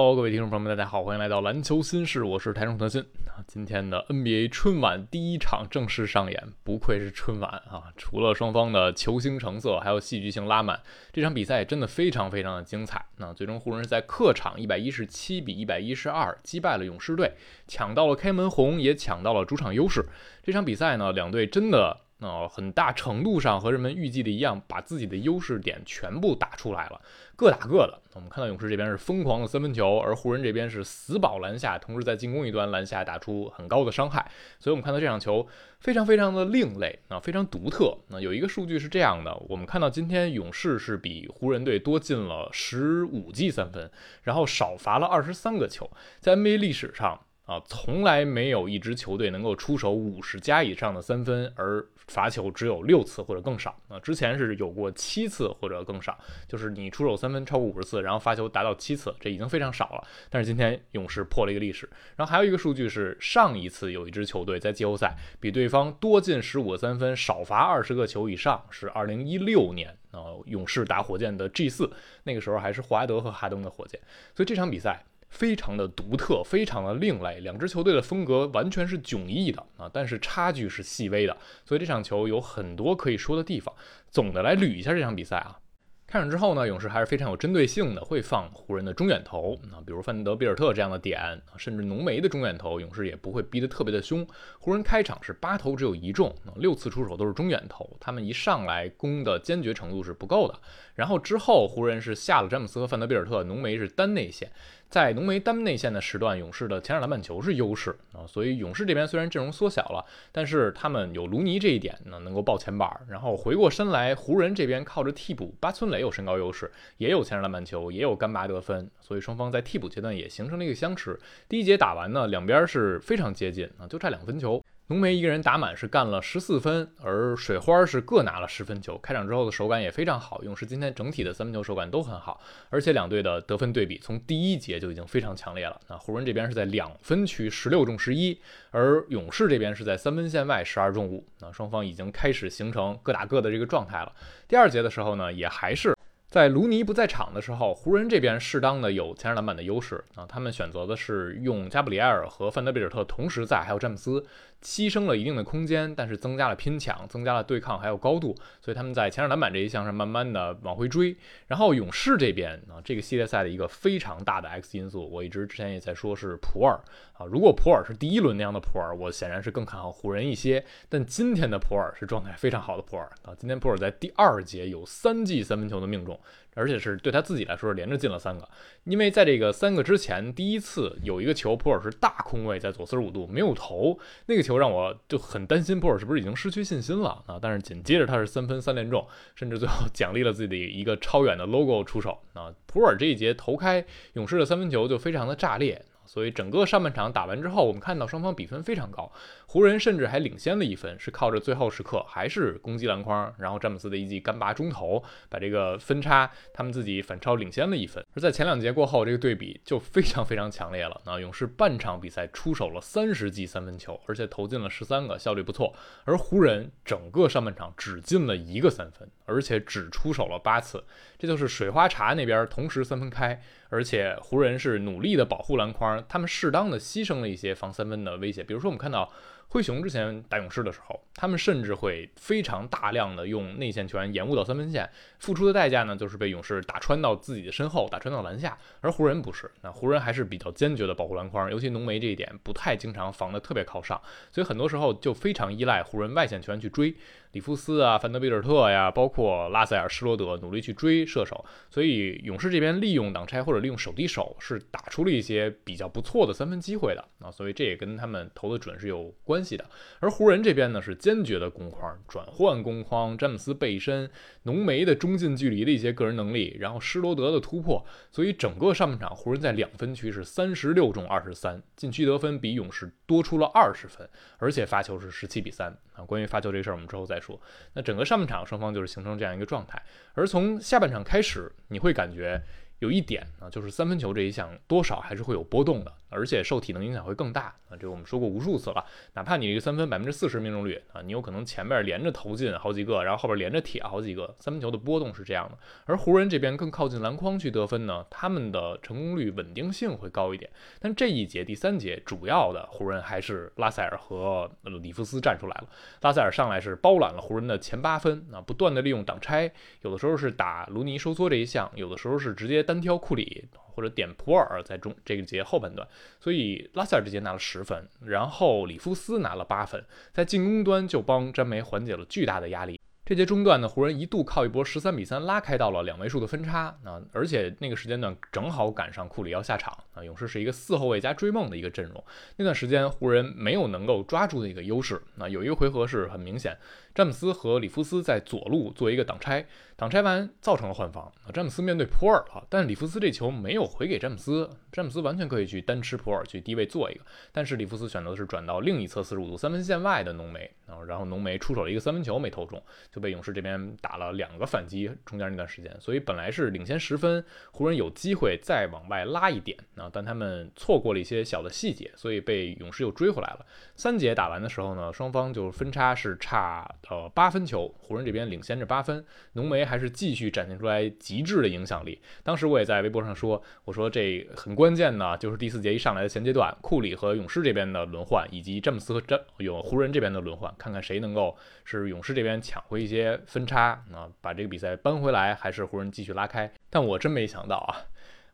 各位听众朋友们，大家好，欢迎来到篮球新事，我是台中德鑫啊。今天的 NBA 春晚第一场正式上演，不愧是春晚啊！除了双方的球星成色，还有戏剧性拉满，这场比赛真的非常非常的精彩。那最终湖人是在客场一百一十七比一百一十二击败了勇士队，抢到了开门红，也抢到了主场优势。这场比赛呢，两队真的。那很大程度上和人们预计的一样，把自己的优势点全部打出来了，各打各的。我们看到勇士这边是疯狂的三分球，而湖人这边是死保篮下，同时在进攻一端篮下打出很高的伤害。所以，我们看到这场球非常非常的另类啊，非常独特。那有一个数据是这样的，我们看到今天勇士是比湖人队多进了十五记三分，然后少罚了二十三个球，在 NBA 历史上。啊，从来没有一支球队能够出手五十加以上的三分，而罚球只有六次或者更少。啊，之前是有过七次或者更少，就是你出手三分超过五十次，然后罚球达到七次，这已经非常少了。但是今天勇士破了一个历史。然后还有一个数据是，上一次有一支球队在季后赛比对方多进十五个三分，少罚二十个球以上，是二零一六年啊，勇士打火箭的 G 四，那个时候还是霍华德和哈登的火箭。所以这场比赛。非常的独特，非常的另类，两支球队的风格完全是迥异的啊，但是差距是细微的，所以这场球有很多可以说的地方。总的来捋一下这场比赛啊。开场之后呢，勇士还是非常有针对性的，会放湖人的中远投啊，比如范德比尔特这样的点，甚至浓眉的中远投，勇士也不会逼得特别的凶。湖人开场是八投只有一中，六次出手都是中远投，他们一上来攻的坚决程度是不够的。然后之后湖人是下了詹姆斯和范德比尔特，浓眉是单内线。在浓眉单内线的时段，勇士的前场篮板球是优势啊，所以勇士这边虽然阵容缩小了，但是他们有卢尼这一点呢，能够抱前板。然后回过身来，湖人这边靠着替补巴村磊有身高优势，也有前场篮板球，也有干拔得分，所以双方在替补阶段也形成了一个相持。第一节打完呢，两边是非常接近啊，就差两分球。浓眉一个人打满是干了十四分，而水花是各拿了十分球。开场之后的手感也非常好，勇士今天整体的三分球手感都很好，而且两队的得分对比从第一节就已经非常强烈了。那湖人这边是在两分区十六中十一，而勇士这边是在三分线外十二中五。那双方已经开始形成各打各的这个状态了。第二节的时候呢，也还是。在卢尼不在场的时候，湖人这边适当的有前场篮板的优势啊，他们选择的是用加布里埃尔和范德比尔特同时在，还有詹姆斯，牺牲了一定的空间，但是增加了拼抢，增加了对抗，还有高度，所以他们在前场篮板这一项上慢慢的往回追。然后勇士这边啊，这个系列赛的一个非常大的 X 因素，我一直之前也在说是普尔啊，如果普尔是第一轮那样的普尔，我显然是更看好湖人一些，但今天的普尔是状态非常好的普尔啊，今天普尔在第二节有三记三分球的命中。而且是对他自己来说是连着进了三个，因为在这个三个之前，第一次有一个球，普尔是大空位在左四十五度没有投，那个球球让我就很担心普尔是不是已经失去信心了啊？但是紧接着他是三分三连中，甚至最后奖励了自己的一个超远的 logo 出手啊！普尔这一节投开勇士的三分球就非常的炸裂。所以整个上半场打完之后，我们看到双方比分非常高，湖人甚至还领先了一分，是靠着最后时刻还是攻击篮筐，然后詹姆斯的一记干拔中投，把这个分差他们自己反超领先了一分。而在前两节过后，这个对比就非常非常强烈了。那勇士半场比赛出手了三十记三分球，而且投进了十三个，效率不错。而湖人整个上半场只进了一个三分，而且只出手了八次，这就是水花茶那边同时三分开。而且湖人是努力的保护篮筐，他们适当的牺牲了一些防三分的威胁，比如说我们看到。灰熊之前打勇士的时候，他们甚至会非常大量的用内线球员延误到三分线，付出的代价呢，就是被勇士打穿到自己的身后，打穿到篮下。而湖人不是，那湖人还是比较坚决的保护篮筐，尤其浓眉这一点不太经常防的特别靠上，所以很多时候就非常依赖湖人外线球员去追里夫斯啊、范德比尔特呀，包括拉塞尔、施罗德努力去追射手。所以勇士这边利用挡拆或者利用手递手是打出了一些比较不错的三分机会的啊，所以这也跟他们投的准是有关。关系的，而湖人这边呢是坚决的攻框转换攻框，詹姆斯背身，浓眉的中近距离的一些个人能力，然后施罗德的突破，所以整个上半场湖人在两分区是三十六中二十三，禁区得分比勇士多出了二十分，而且发球是十七比三啊。关于发球这事儿，我们之后再说。那整个上半场双方就是形成这样一个状态，而从下半场开始，你会感觉。有一点啊，就是三分球这一项多少还是会有波动的，而且受体能影响会更大啊。这个我们说过无数次了。哪怕你这个三分百分之四十命中率啊，你有可能前面连着投进好几个，然后后边连着铁好几个，三分球的波动是这样的。而湖人这边更靠近篮筐去得分呢，他们的成功率稳定性会高一点。但这一节第三节主要的湖人还是拉塞尔和里弗斯站出来了。拉塞尔上来是包揽了湖人的前八分啊，不断的利用挡拆，有的时候是打卢尼收缩这一项，有的时候是直接。单挑库里或者点普尔在中这个节后半段，所以拉塞尔这节拿了十分，然后里夫斯拿了八分，在进攻端就帮詹梅缓解了巨大的压力。这节中段呢，湖人一度靠一波十三比三拉开到了两位数的分差啊，而且那个时间段正好赶上库里要下场啊，勇士是一个四后卫加追梦的一个阵容，那段时间湖人没有能够抓住的一个优势啊，有一个回合是很明显。詹姆斯和里夫斯在左路做一个挡拆，挡拆完造成了换防。詹姆斯面对普尔了，但里夫斯这球没有回给詹姆斯，詹姆斯完全可以去单吃普尔去低位做一个，但是里夫斯选择的是转到另一侧四十五度三分线外的浓眉，然后浓眉出手了一个三分球没投中，就被勇士这边打了两个反击。中间那段时间，所以本来是领先十分，湖人有机会再往外拉一点啊，但他们错过了一些小的细节，所以被勇士又追回来了。三节打完的时候呢，双方就分差是差。呃，八分球，湖人这边领先着八分，浓眉还是继续展现出来极致的影响力。当时我也在微博上说，我说这很关键呢，就是第四节一上来的前阶段，库里和勇士这边的轮换，以及詹姆斯和詹有湖人这边的轮换，看看谁能够是勇士这边抢回一些分差啊，把这个比赛扳回来，还是湖人继续拉开。但我真没想到啊，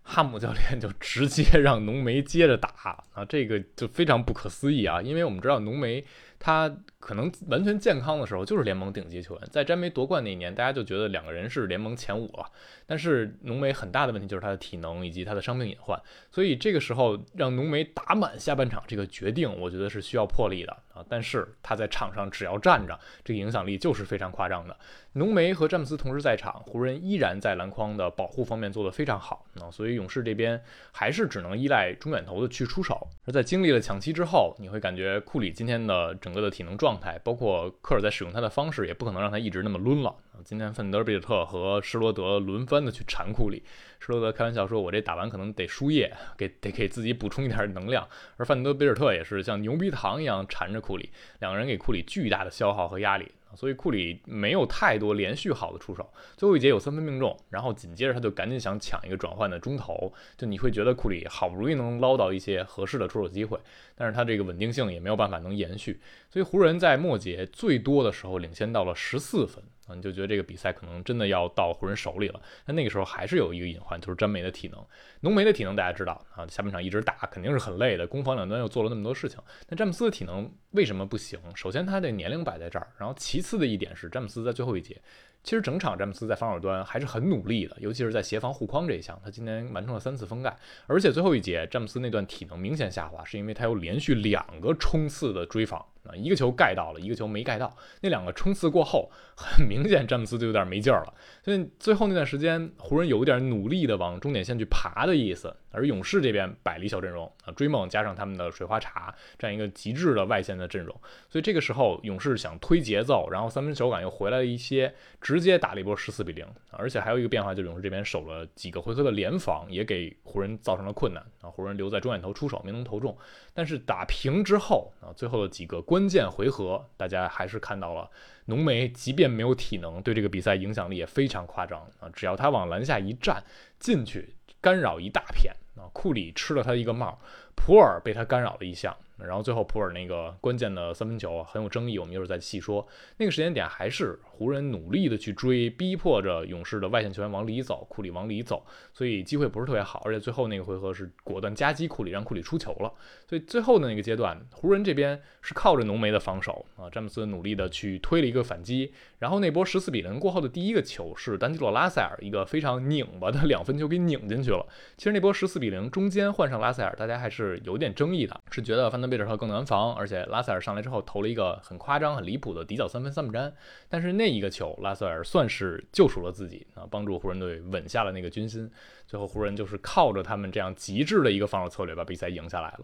哈姆教练就直接让浓眉接着打啊，这个就非常不可思议啊，因为我们知道浓眉。他可能完全健康的时候就是联盟顶级球员，在詹梅夺冠那一年，大家就觉得两个人是联盟前五了。但是浓眉很大的问题就是他的体能以及他的伤病隐患，所以这个时候让浓眉打满下半场这个决定，我觉得是需要魄力的啊。但是他在场上只要站着，这个影响力就是非常夸张的。浓眉和詹姆斯同时在场，湖人依然在篮筐的保护方面做得非常好啊。所以勇士这边还是只能依赖中远投的去出手。而在经历了抢七之后，你会感觉库里今天的整个的体能状态，包括科尔在使用他的方式，也不可能让他一直那么抡了。今天范德比尔特和施罗德轮番的去缠库里，施罗德开玩笑说：“我这打完可能得输液，给得给自己补充一点能量。”而范德比尔特也是像牛逼糖一样缠着库里，两个人给库里巨大的消耗和压力。所以库里没有太多连续好的出手，最后一节有三分命中，然后紧接着他就赶紧想抢一个转换的中投，就你会觉得库里好不容易能捞到一些合适的出手机会，但是他这个稳定性也没有办法能延续，所以湖人在末节最多的时候领先到了十四分。啊，你就觉得这个比赛可能真的要到湖人手里了。那那个时候还是有一个隐患，就是詹梅的体能。浓眉的体能大家知道啊，下半场一直打肯定是很累的，攻防两端又做了那么多事情。那詹姆斯的体能为什么不行？首先他的年龄摆在这儿，然后其次的一点是詹姆斯在最后一节。其实整场詹姆斯在防守端还是很努力的，尤其是在协防护框这一项，他今年完成了三次封盖。而且最后一节詹姆斯那段体能明显下滑，是因为他有连续两个冲刺的追防啊，一个球盖到了，一个球没盖到。那两个冲刺过后，很明显詹姆斯就有点没劲儿了。所以最后那段时间，湖人有点努力的往终点线去爬的意思。而勇士这边摆了一小阵容啊，追梦加上他们的水花茶这样一个极致的外线的阵容，所以这个时候勇士想推节奏，然后三分手感又回来了一些，直接打了一波十四比零。而且还有一个变化，就是勇士这边守了几个回合的联防，也给湖人造成了困难啊。湖人留在中远投出手没能投中，但是打平之后啊，最后的几个关键回合，大家还是看到了浓眉，即便没有体能，对这个比赛影响力也非常夸张啊。只要他往篮下一站进去，干扰一大片。啊，库里吃了他的一个帽，普尔被他干扰了一项。然后最后普尔那个关键的三分球很有争议，我们一会儿再细说。那个时间点还是湖人努力的去追，逼迫着勇士的外线球员往里走，库里往里走，所以机会不是特别好。而且最后那个回合是果断夹击库里，让库里出球了。所以最后的那个阶段，湖人这边是靠着浓眉的防守啊，詹姆斯努力的去推了一个反击。然后那波十四比零过后的第一个球是丹吉洛拉塞尔一个非常拧巴的两分球给拧进去了。其实那波十四比零中间换上拉塞尔，大家还是有点争议的，是觉得范德。贝尔特更难防，而且拉塞尔上来之后投了一个很夸张、很离谱的底角三分三不沾，但是那一个球，拉塞尔算是救赎了自己啊，帮助湖人队稳下了那个军心。最后湖人就是靠着他们这样极致的一个防守策略，把比赛赢下来了。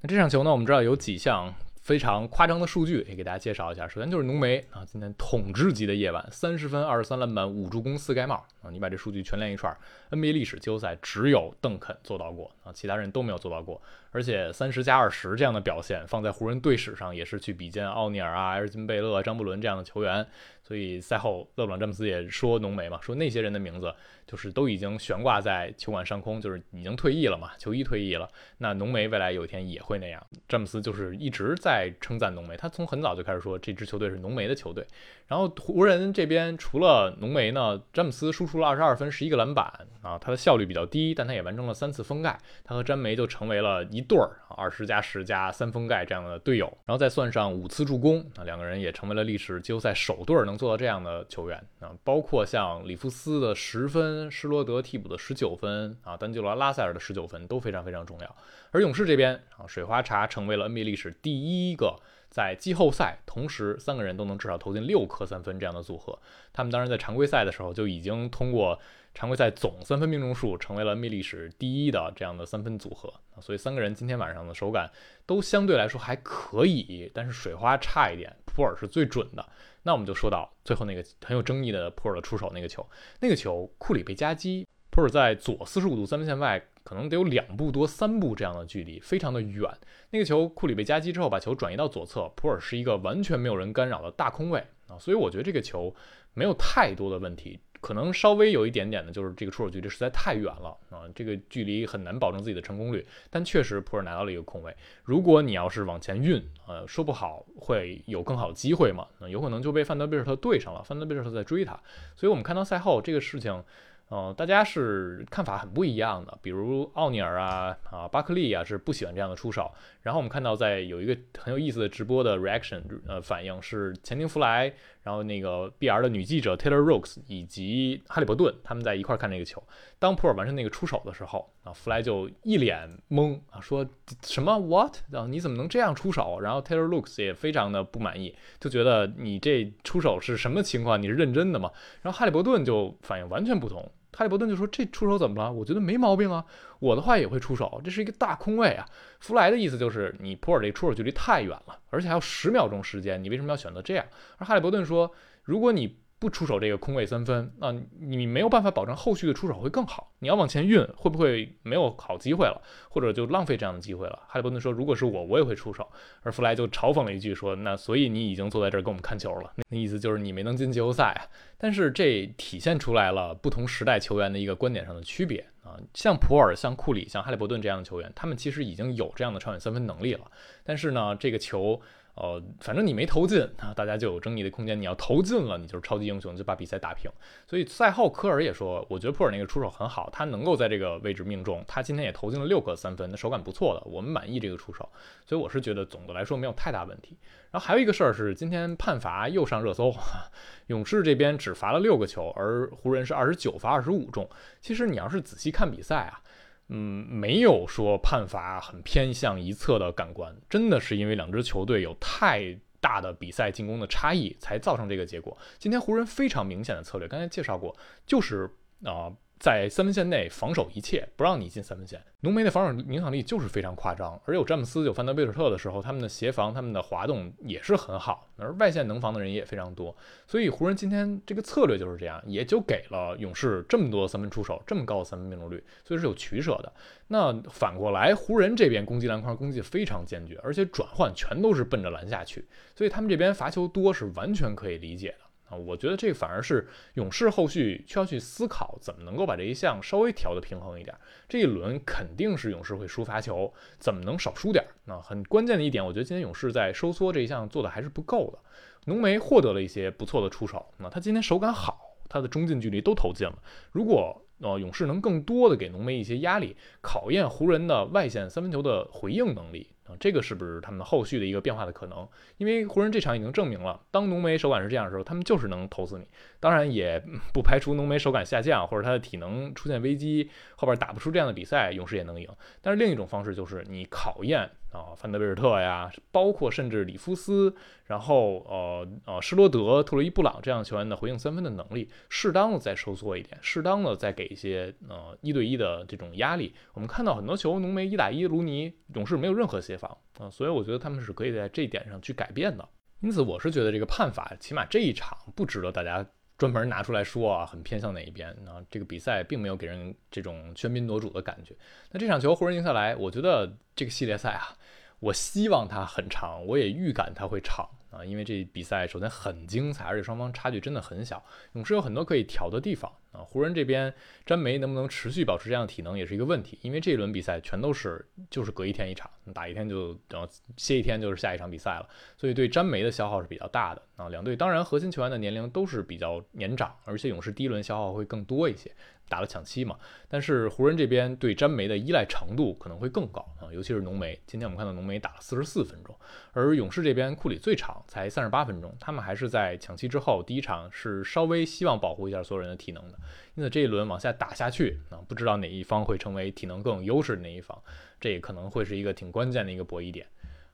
那这场球呢，我们知道有几项。非常夸张的数据，也给大家介绍一下。首先就是浓眉啊，今天统治级的夜晚，三十分、二十三篮板、五助攻、四盖帽啊！你把这数据全连一串，NBA 历史季后赛只有邓肯做到过啊，其他人都没有做到过。而且三十加二十这样的表现，放在湖人队史上也是去比肩奥尼尔啊、埃尔金贝勒、张伯伦这样的球员。所以赛后勒布朗詹姆斯也说浓眉嘛，说那些人的名字就是都已经悬挂在球馆上空，就是已经退役了嘛，球衣退役了。那浓眉未来有一天也会那样。詹姆斯就是一直在在称赞浓眉，他从很早就开始说这支球队是浓眉的球队。然后湖人这边除了浓眉呢，詹姆斯输出了二十二分、十一个篮板啊，他的效率比较低，但他也完成了三次封盖，他和詹梅就成为了一对儿二十加十加三封盖这样的队友。然后再算上五次助攻啊，两个人也成为了历史季后赛首对儿能。做到这样的球员啊，包括像里夫斯的十分、施罗德替补的十九分啊，丹吉罗拉塞尔的十九分都非常非常重要。而勇士这边啊，水花茶成为了 NBA 历史第一个在季后赛同时三个人都能至少投进六颗三分这样的组合。他们当然在常规赛的时候就已经通过常规赛总三分命中数成为了 NBA 历史第一的这样的三分组合。所以三个人今天晚上的手感都相对来说还可以，但是水花差一点，普尔是最准的。那我们就说到最后那个很有争议的普尔的出手那个球，那个球库里被夹击，普尔在左四十五度三分线外，可能得有两步多三步这样的距离，非常的远。那个球库里被夹击之后，把球转移到左侧，普尔是一个完全没有人干扰的大空位啊，所以我觉得这个球没有太多的问题。可能稍微有一点点的，就是这个出手距离实在太远了啊，这个距离很难保证自己的成功率。但确实普尔拿到了一个空位，如果你要是往前运，呃，说不好会有更好的机会嘛？那有可能就被范德贝尔特对上了，范德贝尔特在追他。所以我们看到赛后这个事情。呃，大家是看法很不一样的，比如奥尼尔啊啊巴克利啊是不喜欢这样的出手。然后我们看到在有一个很有意思的直播的 reaction，呃反应是前庭弗莱，然后那个 BR 的女记者 Taylor Rooks 以及哈利伯顿他们在一块看这个球。当普尔完成那个出手的时候啊，弗莱就一脸懵啊，说什么 what 啊你怎么能这样出手？然后 Taylor Rooks 也非常的不满意，就觉得你这出手是什么情况？你是认真的吗？然后哈利伯顿就反应完全不同。哈利伯顿就说：“这出手怎么了？我觉得没毛病啊，我的话也会出手，这是一个大空位啊。”弗莱的意思就是你普尔这出手距离太远了，而且还有十秒钟时间，你为什么要选择这样？而哈利伯顿说：“如果你……”不出手这个空位三分啊，你没有办法保证后续的出手会更好。你要往前运，会不会没有好机会了，或者就浪费这样的机会了？哈利伯顿说：“如果是我，我也会出手。”而弗莱就嘲讽了一句说：“那所以你已经坐在这儿跟我们看球了，那意思就是你没能进季后赛啊。”但是这体现出来了不同时代球员的一个观点上的区别啊，像普尔、像库里、像哈利伯顿这样的球员，他们其实已经有这样的长远三分能力了。但是呢，这个球。呃，反正你没投进啊，大家就有争议的空间。你要投进了，你就是超级英雄，就把比赛打平。所以赛后科尔也说，我觉得普尔那个出手很好，他能够在这个位置命中。他今天也投进了六个三分，那手感不错的，我们满意这个出手。所以我是觉得总的来说没有太大问题。然后还有一个事儿是，今天判罚又上热搜，勇士这边只罚了六个球，而湖人是二十九罚二十五中。其实你要是仔细看比赛啊。嗯，没有说判罚很偏向一侧的感官，真的是因为两支球队有太大的比赛进攻的差异，才造成这个结果。今天湖人非常明显的策略，刚才介绍过，就是啊。在三分线内防守一切，不让你进三分线。浓眉的防守影响力就是非常夸张，而有詹姆斯、有范德贝尔特的时候，他们的协防、他们的滑动也是很好，而外线能防的人也非常多。所以湖人今天这个策略就是这样，也就给了勇士这么多三分出手，这么高的三分命中率，所以是有取舍的。那反过来，湖人这边攻击篮筐攻击非常坚决，而且转换全都是奔着篮下去，所以他们这边罚球多是完全可以理解的。啊，我觉得这反而是勇士后续需要去思考，怎么能够把这一项稍微调得平衡一点。这一轮肯定是勇士会输罚球，怎么能少输点？那很关键的一点，我觉得今天勇士在收缩这一项做的还是不够的。浓眉获得了一些不错的出手，那他今天手感好，他的中近距离都投进了。如果呃勇士能更多的给浓眉一些压力，考验湖人的外线三分球的回应能力。啊，这个是不是他们后续的一个变化的可能？因为湖人这场已经证明了，当浓眉手感是这样的时候，他们就是能投死你。当然也不排除浓眉手感下降或者他的体能出现危机，后边打不出这样的比赛，勇士也能赢。但是另一种方式就是你考验啊，范德贝尔特呀，包括甚至里夫斯，然后呃呃施罗德、特洛伊布朗这样球员的回应三分的能力，适当的再收缩一点，适当的再给一些呃一对一的这种压力。我们看到很多球，浓眉一打一，卢尼勇士没有任何协防啊，所以我觉得他们是可以在这一点上去改变的。因此，我是觉得这个判罚，起码这一场不值得大家。专门拿出来说啊，很偏向哪一边？啊，这个比赛并没有给人这种喧宾夺主的感觉。那这场球湖人赢下来，我觉得这个系列赛啊，我希望它很长，我也预感它会长。啊，因为这比赛首先很精彩，而且双方差距真的很小。勇士有很多可以调的地方啊。湖人这边詹梅能不能持续保持这样的体能也是一个问题，因为这一轮比赛全都是就是隔一天一场，打一天就然后歇一天就是下一场比赛了，所以对詹梅的消耗是比较大的啊。两队当然核心球员的年龄都是比较年长，而且勇士第一轮消耗会更多一些。打了抢七嘛，但是湖人这边对詹梅的依赖程度可能会更高尤其是浓眉。今天我们看到浓眉打了四十四分钟，而勇士这边库里最长才三十八分钟，他们还是在抢七之后第一场是稍微希望保护一下所有人的体能的，因此这一轮往下打下去啊，不知道哪一方会成为体能更有优势的那一方，这也可能会是一个挺关键的一个博弈点。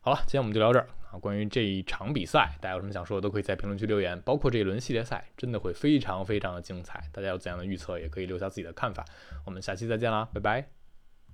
好了，今天我们就聊这儿啊。关于这一场比赛，大家有什么想说的，都可以在评论区留言。包括这一轮系列赛，真的会非常非常的精彩。大家有怎样的预测，也可以留下自己的看法。我们下期再见啦，拜拜。